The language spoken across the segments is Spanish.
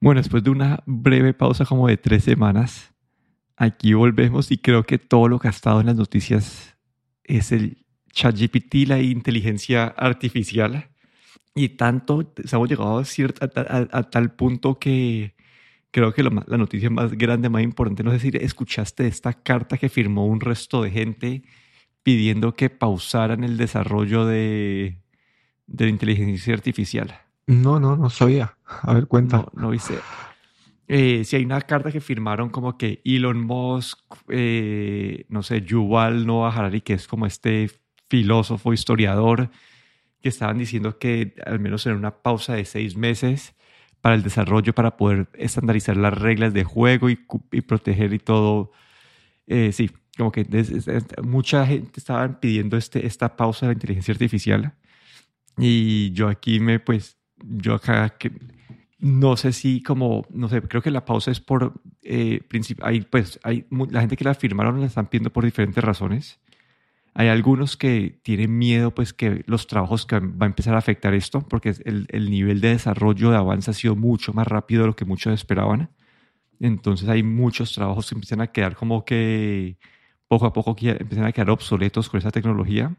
Bueno, después de una breve pausa como de tres semanas, aquí volvemos y creo que todo lo estado en las noticias es el ChatGPT, la inteligencia artificial. Y tanto, hemos llegado a, a, tal punto que creo que la noticia más grande, más importante, no sé si escuchaste esta carta que firmó un resto de gente pidiendo que pausaran el desarrollo de, de la inteligencia artificial. No, no, no sabía. A ver, cuenta. No, no hice. Eh, si hay una carta que firmaron como que Elon Musk, eh, no sé, Yuval Noah Harari, que es como este filósofo, historiador, que estaban diciendo que al menos en una pausa de seis meses para el desarrollo, para poder estandarizar las reglas de juego y, proteger y todo. Eh, sí, como que mucha gente estaba pidiendo este, esta pausa de la inteligencia artificial. Y yo aquí me, pues, yo acá que no sé si como, no sé, creo que la pausa es por, eh, hay, pues, hay, la gente que la firmaron la están pidiendo por diferentes razones. Hay algunos que tienen miedo, pues, que los trabajos que va a empezar a afectar esto, porque el, el nivel de desarrollo de avance ha sido mucho más rápido de lo que muchos esperaban. Entonces hay muchos trabajos que empiezan a quedar como que poco a poco empiezan a quedar obsoletos con esa tecnología.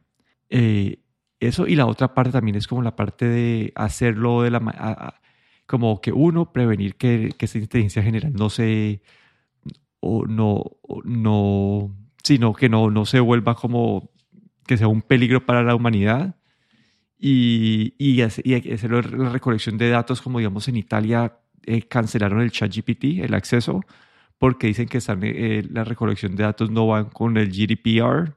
Eh, eso y la otra parte también es como la parte de hacerlo de la como que uno prevenir que, que esta inteligencia general no se o no no sino que no no se vuelva como que sea un peligro para la humanidad. Y, y, hacer la recolección de datos como digamos en Italia eh, cancelaron el chat GPT el acceso porque dicen que están, eh, la recolección de datos no van con el GDPR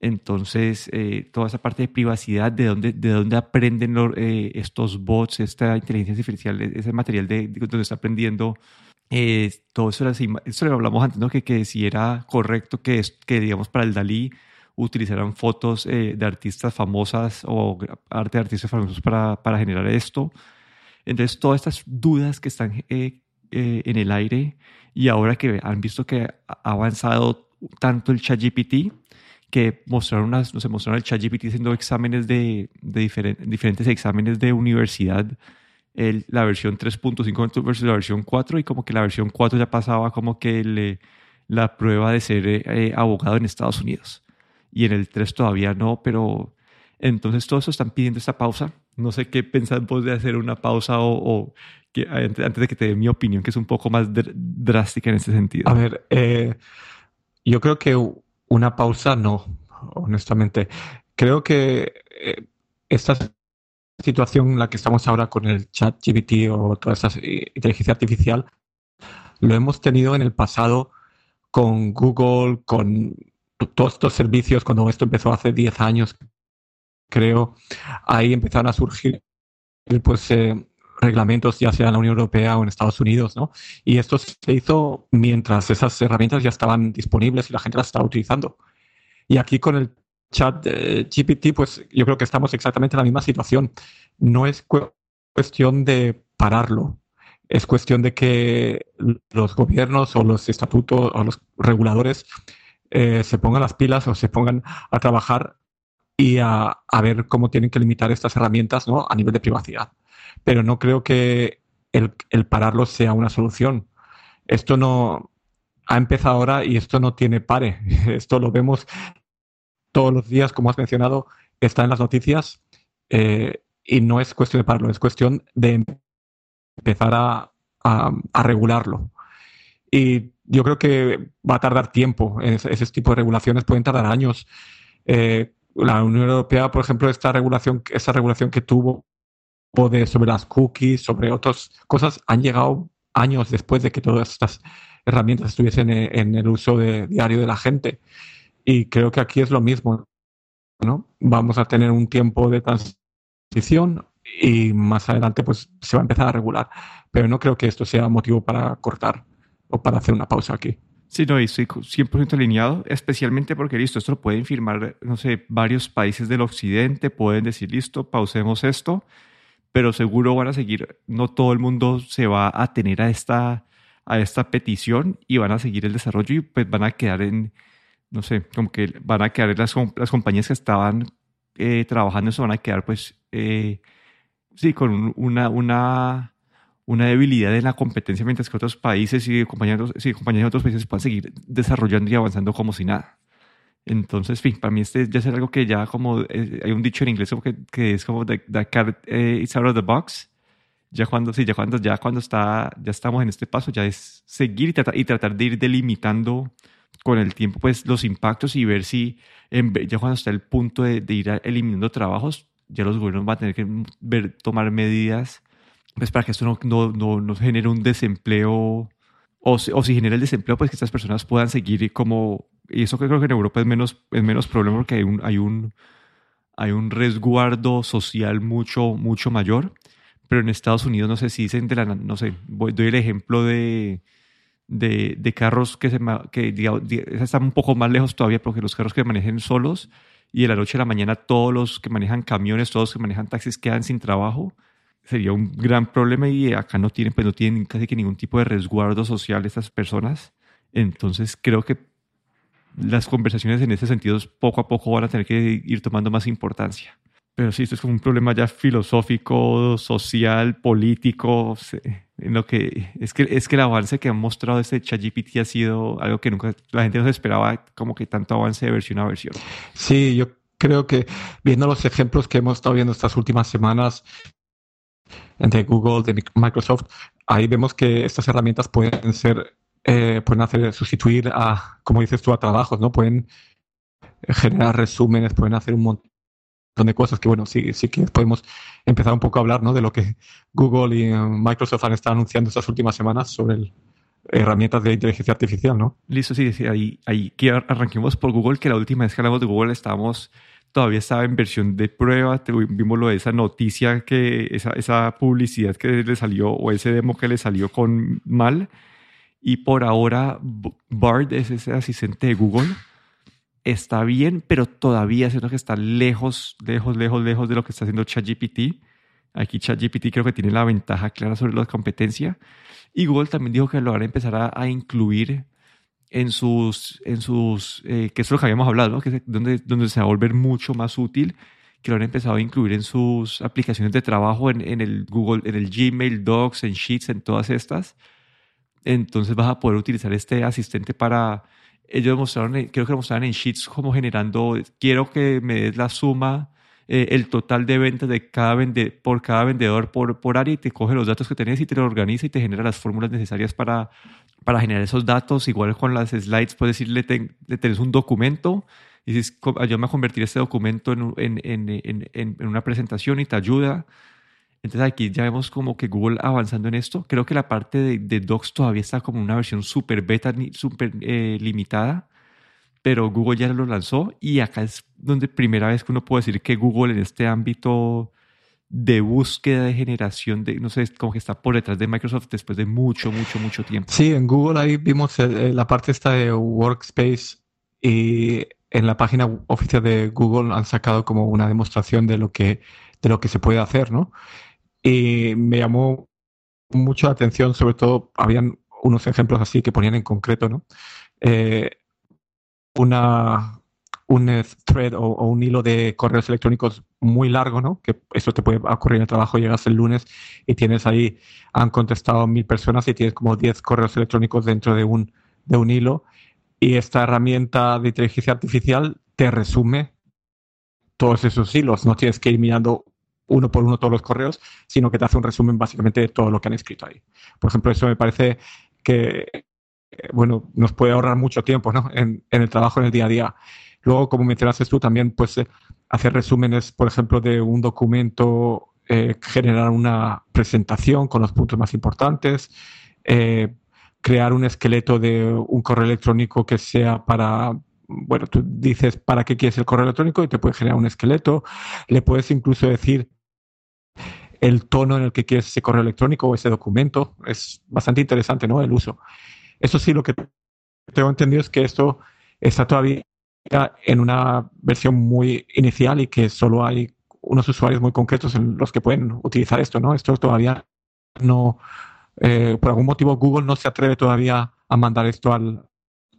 entonces, eh, toda esa parte de privacidad, de dónde, de dónde aprenden eh, estos bots, esta inteligencia artificial, e-, ese material de, donde está aprendiendo, eh, todo eso, eso lo hablamos antes, ¿no? que, que si era correcto que, que, digamos, para el Dalí utilizaran fotos de artistas famosas o arte de artistas famosos para, para generar esto. Entonces, todas estas dudas que están en el aire y ahora que han visto que ha avanzado tanto el ChatGPT, que mostraron unas, no sé, mostraron el ChatGPT haciendo exámenes de, de diferentes exámenes de universidad, el, la versión 3.5 versus la versión 4 y como que la versión 4 ya pasaba como que le, la prueba de ser eh, abogado en Estados Unidos y en el 3 todavía no, pero entonces todos están pidiendo esta pausa. No sé qué pensás vos de hacer una pausa o, que, antes de que te dé mi opinión, que es un poco más drástica en ese sentido. A ver, eh, yo creo que una pausa no, honestamente. Creo que eh, esta situación en la que estamos ahora con el chat GPT o toda esta inteligencia artificial, lo hemos tenido en el pasado con Google, con todos estos servicios, cuando esto empezó hace 10 años, creo, ahí empezaron a surgir pues eh, reglamentos, ya sea en la Unión Europea o en Estados Unidos, ¿no? Y esto se hizo mientras esas herramientas ya estaban disponibles y la gente las estaba utilizando. Y aquí con el chat GPT, pues yo creo que estamos exactamente en la misma situación. No es cuestión de pararlo, es cuestión de que los gobiernos o los estatutos o los reguladores eh, se pongan las pilas o se pongan a trabajar y a, a, ver cómo tienen que limitar estas herramientas ¿no? a nivel de privacidad pero no creo que el, pararlo sea una solución. Esto no ha empezado ahora y esto no tiene pare. Esto lo vemos todos los días, como has mencionado, está en las noticias eh, y no es cuestión de pararlo, es cuestión de empezar a, regularlo. Y yo creo que va a tardar tiempo. Ese, ese tipo de regulaciones pueden tardar años. Eh, la Unión Europea, por ejemplo, esta regulación, esta regulación que tuvo de, sobre las cookies, sobre otras cosas, han llegado años después de que todas estas herramientas estuviesen en, el uso de, diario de la gente. Y creo que aquí es lo mismo, ¿no? Vamos a tener un tiempo de transición y más adelante pues se va a empezar a regular. Pero no creo que esto sea motivo para cortar o para hacer una pausa aquí. Sí, no, estoy 100% alineado, especialmente porque, listo, esto lo pueden firmar, no sé, varios países del occidente, pueden decir, listo, pausemos esto, pero seguro van a seguir, no todo el mundo se va a tener a esta, a esta petición y van a seguir el desarrollo y pues van a quedar en, no sé, como que van a quedar las, las compañías que estaban eh, trabajando eso van a quedar pues, eh, sí, con una, una, una debilidad en la competencia mientras que otros países y compañeros, sí, compañeros de otros países puedan seguir desarrollando y avanzando como si nada. Entonces, fin, para mí este ya es algo que ya como, eh, hay un dicho en inglés que, que es como the, the cat eh, is out of the box. Ya cuando, sí, ya cuando, ya cuando está, ya estamos en este paso, ya es seguir y tratar, y tratar de ir delimitando con el tiempo pues los impactos y ver si en, ya cuando está el punto de, de ir eliminando trabajos, ya los gobiernos van a tener que ver, tomar medidas pues para que esto no, no, no, no genere un desempleo, o si, o si genera el desempleo, pues que estas personas puedan seguir como, y eso creo que en Europa es menos, es menos problema porque hay un, hay un, hay un resguardo social mucho, mucho mayor, pero en Estados Unidos no sé si dicen de la, no sé, voy, doy el ejemplo de, de, de carros que, se, que digamos, están un poco más lejos todavía porque los carros que manejen solos y de la noche a la mañana todos los que manejan camiones, todos los que manejan taxis quedan sin trabajo, sería un gran problema y acá no tienen, pues no tienen casi que ningún tipo de resguardo social estas personas. Entonces creo que las conversaciones en ese sentido poco a poco van a tener que ir tomando más importancia. Pero sí, esto es como un problema ya filosófico, social, político, en lo que es que es que el avance que ha mostrado este ChatGPT ha sido algo que nunca la gente no se esperaba, como que tanto avance de versión a versión. Sí, yo creo que viendo los ejemplos que hemos estado viendo estas últimas semanas, entre Google, de Microsoft, ahí vemos que estas herramientas pueden ser, eh, pueden hacer sustituir a, como dices tú, a trabajos, ¿no? Pueden generar resúmenes, pueden hacer un montón de cosas que, bueno, sí, sí que podemos empezar un poco a hablar, ¿no? De lo que Google y eh, Microsoft han estado anunciando estas últimas semanas sobre herramientas de inteligencia artificial, ¿no? Listo, sí, sí ahí, ahí que arranquemos por Google, que la última vez que hablamos de Google estábamos todavía estaba en versión de prueba. Vimos lo de esa noticia, que esa, esa publicidad que le salió o ese demo que le salió con mal. Y por ahora, Bard es ese asistente de Google. Está bien, pero todavía siento que está lejos, lejos, lejos, lejos de lo que está haciendo ChatGPT. Aquí ChatGPT creo que tiene la ventaja clara sobre la competencia. Y Google también dijo que lo van a empezar a, a incluir en sus, en sus eh, que es lo que habíamos hablado, ¿no? que donde, donde se va a volver mucho más útil, que lo han empezado a incluir en sus aplicaciones de trabajo, en, en el Google, en el Gmail, Docs, en Sheets, en todas estas. Entonces vas a poder utilizar este asistente para, ellos mostraron, creo que lo mostraron en Sheets como generando, quiero que me des la suma, eh, el total de ventas de cada vende, por cada vendedor por, por área y te coge los datos que tenés y te lo organiza y te genera las fórmulas necesarias para para generar esos datos. Igual con las slides puedes decirle, le tenés un documento y dices, ayúdame a convertir este documento en, en, en, en, una presentación y te ayuda. Entonces aquí ya vemos como que Google avanzando en esto. Creo que la parte de, de Docs todavía está como una versión súper beta, súper eh, limitada, pero Google ya lo lanzó y acá es donde primera vez que uno puede decir que Google en este ámbito de búsqueda de generación de, no sé, como que está por detrás de Microsoft después de mucho, mucho, mucho tiempo. Sí, en Google ahí vimos la parte esta de Workspace y en la página oficial de Google han sacado como una demostración de lo que, de lo que se puede hacer, ¿no? Y me llamó mucho la atención, sobre todo, habían unos ejemplos así que ponían en concreto, ¿no? Eh, una, un thread o, un hilo de correos electrónicos muy largo, ¿no? Que eso te puede ocurrir en el trabajo, llegas el lunes y tienes ahí, han contestado mil personas y tienes como 10 correos electrónicos dentro de un, de un hilo. Y esta herramienta de inteligencia artificial te resume todos esos hilos. No tienes que ir mirando uno por uno todos los correos, sino que te hace un resumen básicamente de todo lo que han escrito ahí. Por ejemplo, eso me parece que, eh, bueno, nos puede ahorrar mucho tiempo, ¿no? En, el trabajo en el día a día. Luego, como mencionaste tú, también pues eh, hacer resúmenes, por ejemplo, de un documento, eh, generar una presentación con los puntos más importantes, crear un esqueleto de un correo electrónico que sea para, bueno, tú dices para qué quieres el correo electrónico y te puede generar un esqueleto. Le puedes incluso decir el tono en el que quieres ese correo electrónico o ese documento. Es bastante interesante, ¿no? El uso. Eso sí, lo que tengo entendido es que esto está todavía en una versión muy inicial y que solo hay unos usuarios muy concretos en los que pueden utilizar esto, ¿no? Esto todavía no, eh, por algún motivo Google no se atreve todavía a mandar esto al,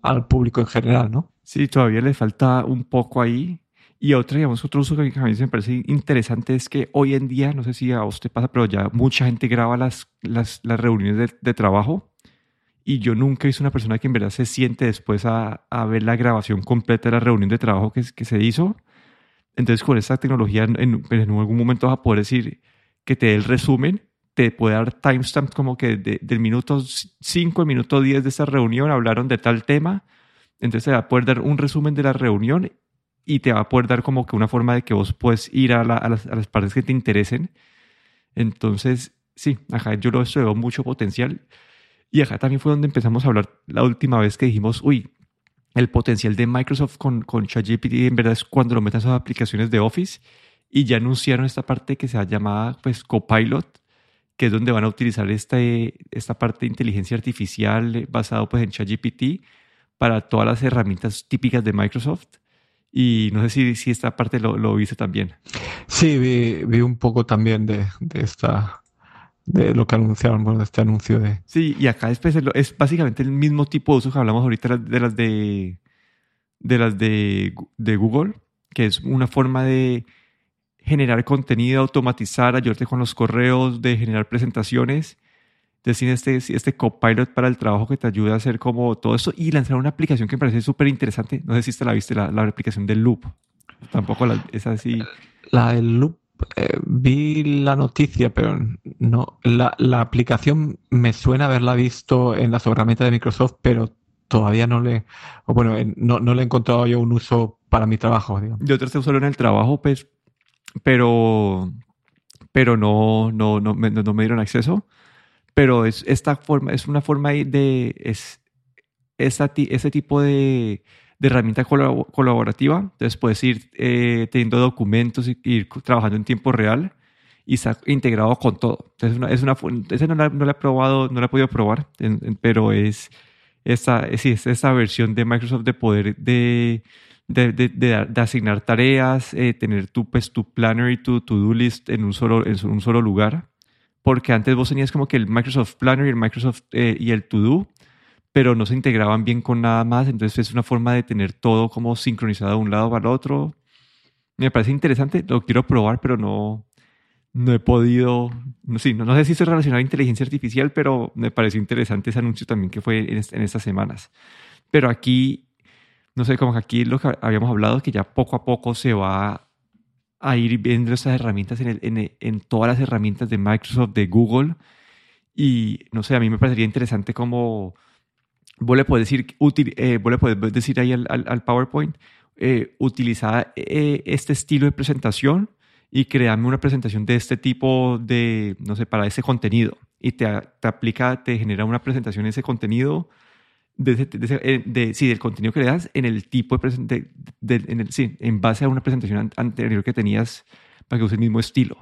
al público en general, ¿no? Sí, todavía le falta un poco ahí. Y otra, digamos, otro uso que a mí me parece interesante es que hoy en día, no sé si a usted pasa, pero ya mucha gente graba las, las, las reuniones de, trabajo y yo nunca he visto una persona que en verdad se siente después a, a ver la grabación completa de la reunión de trabajo que, que se hizo. Entonces, con esta tecnología, en, en, algún momento vas a poder decir que te dé el resumen, te puede dar timestamp como que del minuto 5 al minuto 10 de esta reunión hablaron de tal tema. Entonces, te va a poder dar un resumen de la reunión y te va a poder dar como que una forma de que vos puedes ir a, las, partes que te interesen. Entonces, sí, acá yo lo veo mucho potencial. Y acá también fue donde empezamos a hablar la última vez que dijimos, uy, el potencial de Microsoft con, con ChatGPT en verdad es cuando lo metas a aplicaciones de Office y ya anunciaron esta parte que se ha llamado pues Copilot, que es donde van a utilizar este, esta parte de inteligencia artificial basado pues en ChatGPT para todas las herramientas típicas de Microsoft. Y no sé si, si esta parte lo, lo viste también. Sí, vi, vi un poco también de, de, esta de lo que anunciaron, bueno, de este anuncio de... Sí, y acá es, es básicamente el mismo tipo de uso que hablamos ahorita de las de, de, las de, de Google, que es una forma de generar contenido, automatizar, ayudarte con los correos, de generar presentaciones decir este, este copilot para el trabajo que te ayuda a hacer como todo eso y lanzar una aplicación que me parece súper interesante. No sé si te la viste, la, la aplicación del Loop. Tampoco la, es así. La del Loop, eh, vi la noticia, pero no. La, la, aplicación me suena haberla visto en las herramientas de Microsoft, pero todavía no le. Bueno, no, no le he encontrado yo un uso para mi trabajo. Digamos. Yo traté usarlo en el trabajo, pues, pero, pero no, no, no, me, no me dieron acceso pero es, esta forma, es una forma de, es, esa, ese tipo de, de herramienta colaborativa. Entonces puedes ir eh, teniendo documentos y ir trabajando en tiempo real y está integrado con todo. Entonces una, es una, esa no la, no la, he probado, no la he podido probar, pero es esta, sí, es esta versión de Microsoft de poder de, de, de, de asignar tareas, eh, tener tu, pues, tu planner y tu to-do list en un solo, en un solo lugar porque antes vos tenías como que el Microsoft Planner y el Microsoft eh, y el To Do, pero no se integraban bien con nada más, entonces es una forma de tener todo como sincronizado de un lado para el otro. Me parece interesante, lo quiero probar, pero no, no he podido, no, sí, no, sé si es relacionado a inteligencia artificial, pero me pareció interesante ese anuncio también que fue en, en estas semanas. Pero aquí, no sé, como que aquí lo que habíamos hablado, que ya poco a poco se va a ir viendo estas herramientas en, en, en, todas las herramientas de Microsoft, de Google. Y no sé, a mí me parecería interesante como vos le puedes decir, eh, vos le puedes decir ahí al, al, PowerPoint, eh, utiliza eh, este estilo de presentación y créame una presentación de este tipo de, no sé, para ese contenido. Y te, te aplica, te genera una presentación ese contenido de, eh, de, sí, del contenido que le das en el tipo de, de en el, sí, en base a una presentación anterior que tenías para que use el mismo estilo.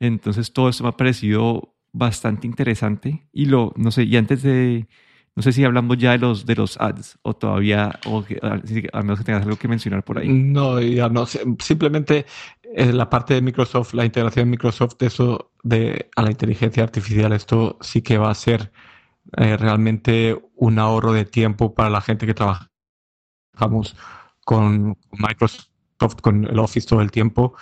Entonces todo esto me ha parecido bastante interesante y lo, no sé, y antes de, no sé si hablamos ya de los, de los ads o todavía, o a menos que tengas algo que mencionar por ahí. No, ya no, simplemente eh, la parte de Microsoft, la integración de Microsoft, eso de a la inteligencia artificial, esto sí que va a ser eh, realmente un ahorro de tiempo para la gente que trabajamos con Microsoft, con el Office todo el tiempo.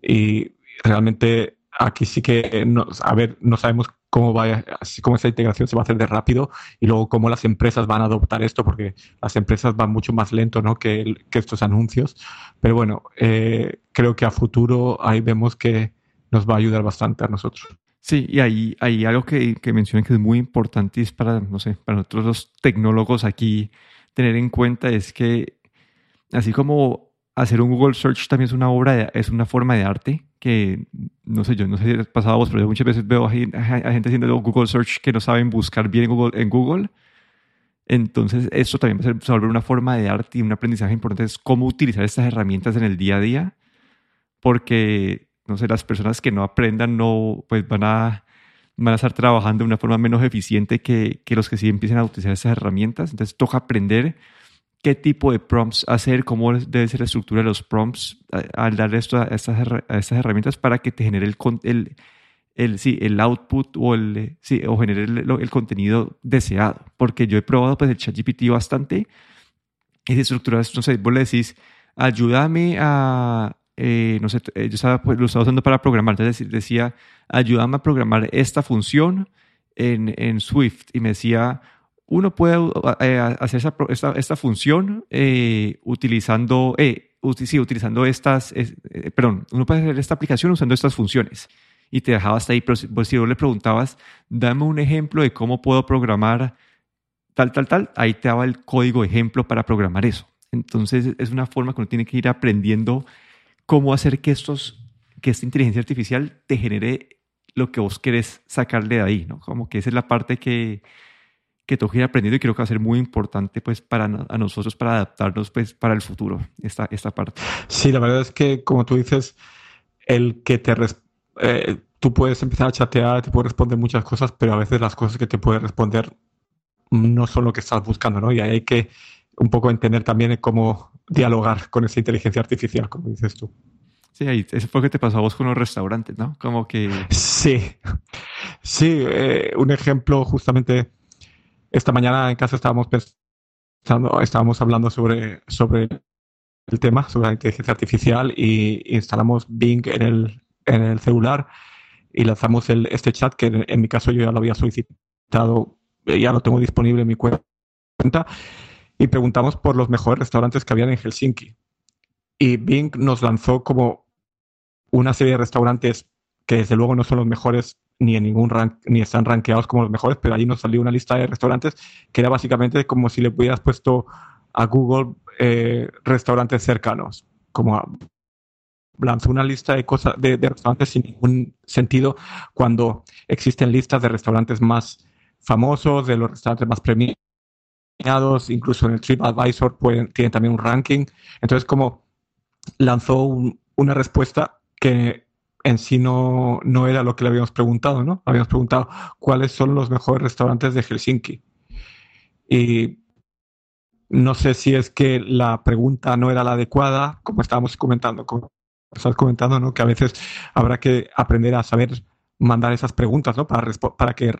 Y realmente aquí sí que, no, a ver, no sabemos cómo va, cómo esa integración se va a hacer de rápido y luego cómo las empresas van a adoptar esto, porque las empresas van mucho más lento ¿no? que, que estos anuncios. Pero bueno, eh, creo que a futuro ahí vemos que nos va a ayudar bastante a nosotros. Sí, y ahí hay algo que, que mencioné que es muy importante y es para, no sé, para nosotros los tecnólogos aquí tener en cuenta es que así como hacer un Google Search también es una obra, es una forma de arte que, no sé, yo no sé si has pasado a vos, pero yo muchas veces veo a, gente haciendo Google Search que no saben buscar bien en Google. En Google. Entonces, esto también va a volver una forma de arte y un aprendizaje importante es cómo utilizar estas herramientas en el día a día, porque no sé, las personas que no aprendan no, pues van a, van a estar trabajando de una forma menos eficiente que, que los que sí empiecen a utilizar esas herramientas. Entonces toca aprender qué tipo de prompts hacer, cómo debe ser la estructura de los prompts al darle esto a estas, estas herramientas para que te genere el, el, el, sí, el output o, el, sí, o genere el, contenido deseado. Porque yo he probado pues, el ChatGPT bastante y de estructuras, no sé, vos le decís, ayúdame a, eh, no sé, yo estaba, pues, lo estaba usando para programar, entonces decía, ayúdame a programar esta función en, en Swift y me decía, uno puede eh, hacer esta, esta, función eh, utilizando, eh, sí, utilizando estas, perdón, uno puede hacer esta aplicación usando estas funciones. Y te dejaba hasta ahí, pero si, pues, si vos le preguntabas, dame un ejemplo de cómo puedo programar tal, tal, tal, ahí te daba el código ejemplo para programar eso. Entonces es una forma que uno tiene que ir aprendiendo cómo hacer que, estos, que esta inteligencia artificial te genere lo que vos querés sacarle de ahí, ¿no? Como que esa es la parte que, que tengo que ir aprendiendo y creo que va a ser muy importante pues para a nosotros para adaptarnos pues para el futuro esta, esta parte. Sí, la verdad es que como tú dices, el que te eh, tú puedes empezar a chatear, te puede responder muchas cosas, pero a veces las cosas que te puede responder no son lo que estás buscando, ¿no? Y ahí hay que un poco entender también cómo dialogar con esa inteligencia artificial, como dices tú. Sí, ahí, eso fue lo que te pasó a vos con los restaurantes, ¿no? Como que... Sí, sí, eh, un ejemplo justamente esta mañana en casa estábamos pensando, estábamos hablando sobre, sobre el tema, sobre la inteligencia artificial y instalamos Bing en el, en el celular y lanzamos el, este chat que en, mi caso yo ya lo había solicitado, ya lo tengo disponible en mi cuenta y preguntamos por los mejores restaurantes que habían en Helsinki. Y Bing nos lanzó como una serie de restaurantes que desde luego no son los mejores ni en ningún rank, ni están rankeados como los mejores, pero allí nos salió una lista de restaurantes que era básicamente como si le hubieras puesto a Google eh, restaurantes cercanos, como lanzó una lista de cosas de, restaurantes sin ningún sentido cuando existen listas de restaurantes más famosos, de los restaurantes más premiados, incluso en el TripAdvisor pueden, tienen también un ranking. Entonces, como lanzó una respuesta que en sí no, no era lo que le habíamos preguntado, ¿no? Habíamos preguntado cuáles son los mejores restaurantes de Helsinki. Y no sé si es que la pregunta no era la adecuada, como estábamos comentando, como estás comentando, ¿no? Que a veces habrá que aprender a saber mandar esas preguntas, ¿no? Para, para que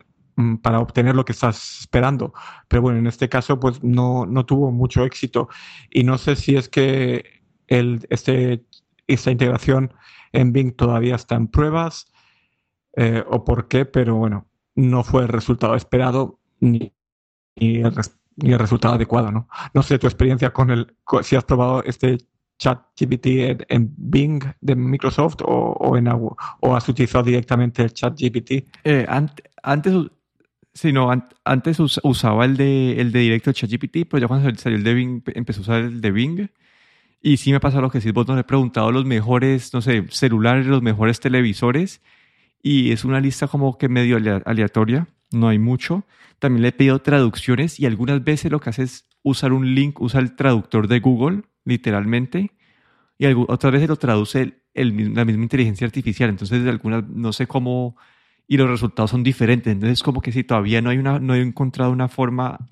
para obtener lo que estás esperando. Pero bueno, en este caso, pues no, no tuvo mucho éxito. Y no sé si es que el, este, esta integración en Bing todavía está en pruebas eh, o por qué, pero bueno, no fue el resultado esperado ni, el, resultado adecuado, ¿no? No sé tu experiencia con el, si has probado este chat GPT en, Bing de Microsoft o, en o has utilizado directamente el chat GPT. Eh, antes, sí, no, antes usaba el de, el de directo chat GPT, pero ya cuando salió el de Bing, empezó a usar el de Bing y sí me pasa lo que sí, vos nos he preguntado los mejores, no sé, celulares, los mejores televisores. Y es una lista como que medio aleatoria, no hay mucho. También le he pedido traducciones y algunas veces lo que hace es usar un link, usa el traductor de Google, literalmente. Y otras veces lo traduce el, la misma inteligencia artificial. Entonces, algunas, no sé cómo, y los resultados son diferentes. Entonces, como que si todavía no hay una, no he encontrado una forma,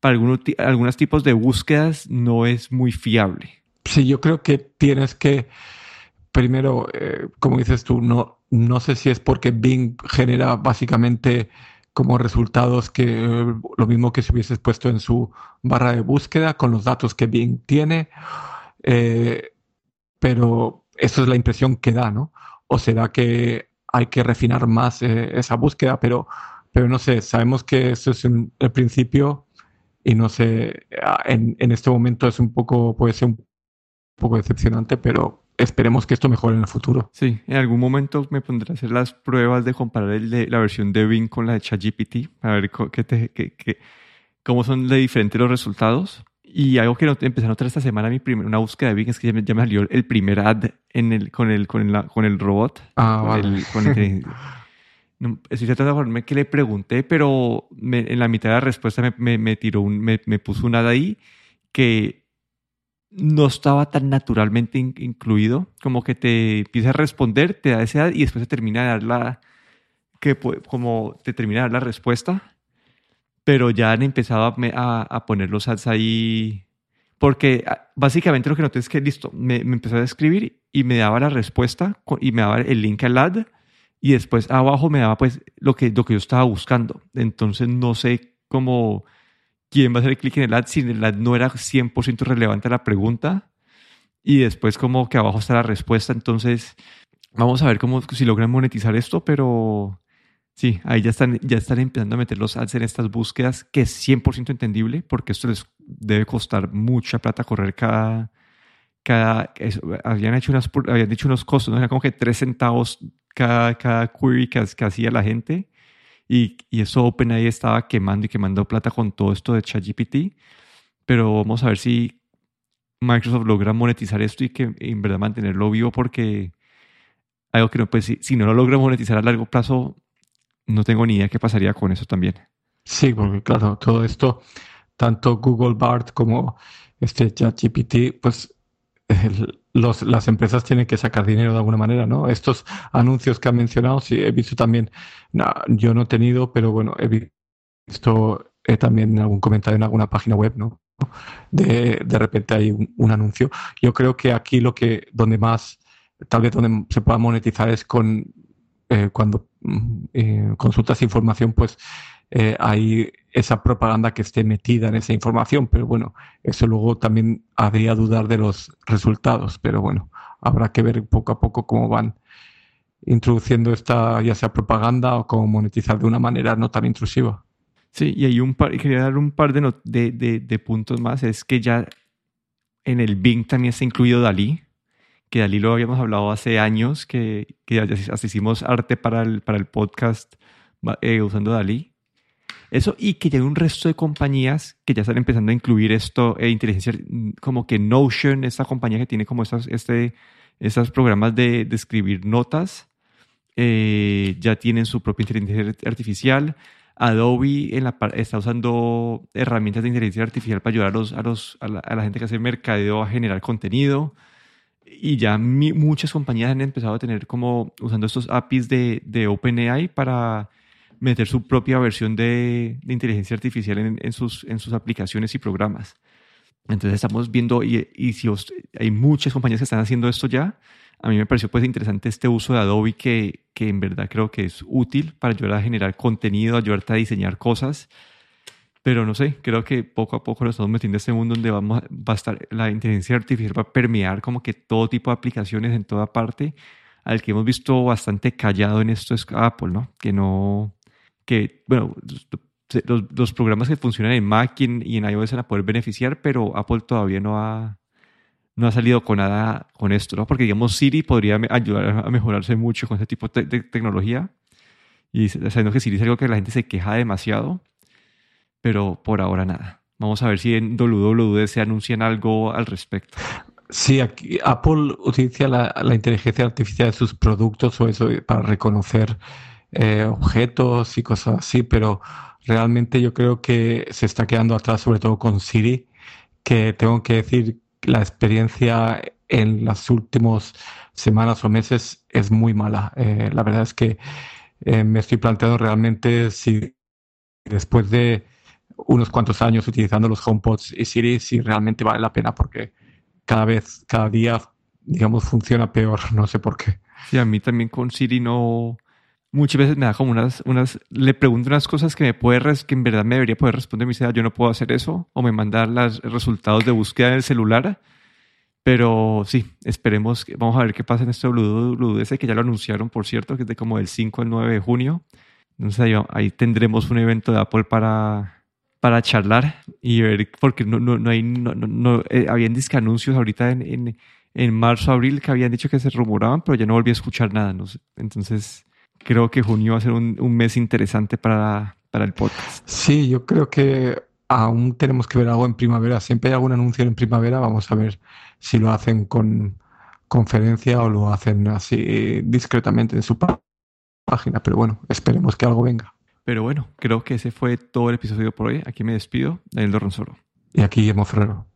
para algunos, algunos tipos de búsquedas no es muy fiable. Sí, yo creo que tienes que, primero, eh, como dices tú, no, no sé si es porque Bing genera básicamente como resultados que lo mismo que si hubieses puesto en su barra de búsqueda con los datos que Bing tiene, eh, pero eso es la impresión que da, ¿no? O será que hay que refinar más eh, esa búsqueda, pero, pero no sé, sabemos que eso es el principio y no sé, en, en este momento es un poco, puede ser un poco decepcionante, pero esperemos que esto mejore en el futuro. Sí, en algún momento me pondré a hacer las pruebas de comparar el de, la versión de Bing con la de ChatGPT para ver qué te, qué, cómo son de diferentes los resultados. Y algo que empecé a notar esta semana, mi primer, una búsqueda de Bing, es que ya me, salió el primer ad en el, con, el, con, el, con el robot. Ah, vale. no, estoy tratando de acordarme que le pregunté, pero en la mitad de la respuesta me, me, tiró un, me, me puso un ad ahí que no estaba tan naturalmente incluido, como que te empieza a responder, te da esa edad y después te termina de dar la, que, como te termina de dar la respuesta, pero ya han empezado a, a, poner los ads ahí, porque ah, básicamente lo que noté es que, listo, me, me empezó a escribir y me daba la respuesta y me daba el link al ad y después abajo me daba pues lo que, lo que yo estaba buscando. Entonces no sé cómo quién va a hacer clic en el ad si el ad no era 100% relevante a la pregunta. y después como que abajo está la respuesta. Entonces, vamos a ver cómo si logran monetizar esto, pero sí, ahí ya están, ya están empezando a meter los ads en estas búsquedas, que es 100% entendible, porque esto les debe costar mucha plata correr cada... cada habían, hecho unas, habían dicho unos costos, ¿no? Era como que 3 centavos cada, cada query que, que hacía la gente. Y, y eso OpenAI estaba quemando y quemando plata con todo esto de ChatGPT. Pero vamos a ver si Microsoft logra monetizar esto y que en verdad mantenerlo vivo porque algo que no, pues si, no lo logra monetizar a largo plazo, no tengo ni idea qué pasaría con eso también. Sí, porque claro, todo esto, tanto Google Bart como este ChatGPT, pues los, las empresas tienen que sacar dinero de alguna manera, ¿no? Estos anuncios que han mencionado, sí, he visto también, yo no he tenido, pero bueno, he visto eh, también en algún comentario en alguna página web, ¿no? De, de repente hay un, anuncio. Yo creo que aquí lo que, donde más, tal vez donde se pueda monetizar es con eh, cuando eh, consultas información, pues eh, hay esa propaganda que esté metida en esa información, pero bueno, eso luego también habría dudar de los resultados, pero bueno, habrá que ver poco a poco cómo van introduciendo esta, ya sea propaganda o cómo monetizar de una manera no tan intrusiva. Sí, y hay un par, quería dar un par de, de, de, puntos más. Es que ya en el Bing también está incluido Dalí, que Dalí lo habíamos hablado hace años, que, que hicimos arte para el, para el podcast eh, usando Dalí. Eso, y que ya hay un resto de compañías que ya están empezando a incluir esto, e inteligencia, como que Notion, esta compañía que tiene como estos este, estos programas de, de escribir notas, eh, ya tienen su propia inteligencia artificial. Adobe en la, está usando herramientas de inteligencia artificial para ayudar a, los, a, los, a, la, gente que hace mercadeo a generar contenido. Y ya muchas compañías han empezado a tener como usando estos APIs de, de OpenAI para meter su propia versión de, inteligencia artificial en, sus, en sus aplicaciones y programas. Entonces estamos viendo, y, y si hay muchas compañías que están haciendo esto ya, a mí me pareció pues interesante este uso de Adobe que, que en verdad creo que es útil para ayudar a generar contenido, ayudarte a diseñar cosas. Pero no sé, creo que poco a poco nos estamos metiendo en este mundo donde vamos, va a estar la inteligencia artificial va a permear como que todo tipo de aplicaciones en toda parte. Al que hemos visto bastante callado en esto es Apple, ¿no? Que no, que, bueno, los, los programas que funcionan en Mac y en, y en iOS van a poder beneficiar, pero Apple todavía no ha, no ha salido con nada con esto, ¿no? Porque, digamos, Siri podría ayudar a mejorarse mucho con este tipo de, tecnología. Y sabiendo que Siri es algo que la gente se queja demasiado, pero por ahora nada. Vamos a ver si en WWD se anuncian algo al respecto. Sí, aquí Apple utiliza la, inteligencia artificial de sus productos o eso para reconocer eh, objetos y cosas así, pero realmente yo creo que se está quedando atrás, sobre todo con Siri, que tengo que decir la experiencia en las últimas semanas o meses es muy mala. Eh, la verdad es que eh, me estoy planteando realmente si después de unos cuantos años utilizando los HomePods y Siri, si realmente vale la pena, porque cada vez, cada día, digamos, funciona peor. No sé por qué. Sí, a mí también con Siri no. Muchas veces me da como unas, unas, le pregunto unas cosas que me puede, que en verdad me debería poder responder. Me dice, ah, yo no puedo hacer eso. O me manda los resultados de búsqueda del celular. Pero sí, esperemos, que, vamos a ver qué pasa en este WWDC, que ya lo anunciaron, por cierto, que es de como del 5 al 9 de junio. Entonces ahí, ahí tendremos un evento de Apple para, para charlar y ver, porque no, no, no hay, no, no, eh, habían disque anuncios ahorita en, en, en, marzo, abril que habían dicho que se rumoraban, pero ya no volví a escuchar nada. Entonces creo que junio va a ser un, un mes interesante para, para el podcast. Sí, yo creo que aún tenemos que ver algo en primavera. Siempre hay algún anuncio en primavera. Vamos a ver si lo hacen con conferencia o lo hacen así discretamente en su página. Pero bueno, esperemos que algo venga. Pero bueno, creo que ese fue todo el episodio por hoy. Aquí me despido, Daniel Dorronsoro. Y aquí Guillermo Ferrero.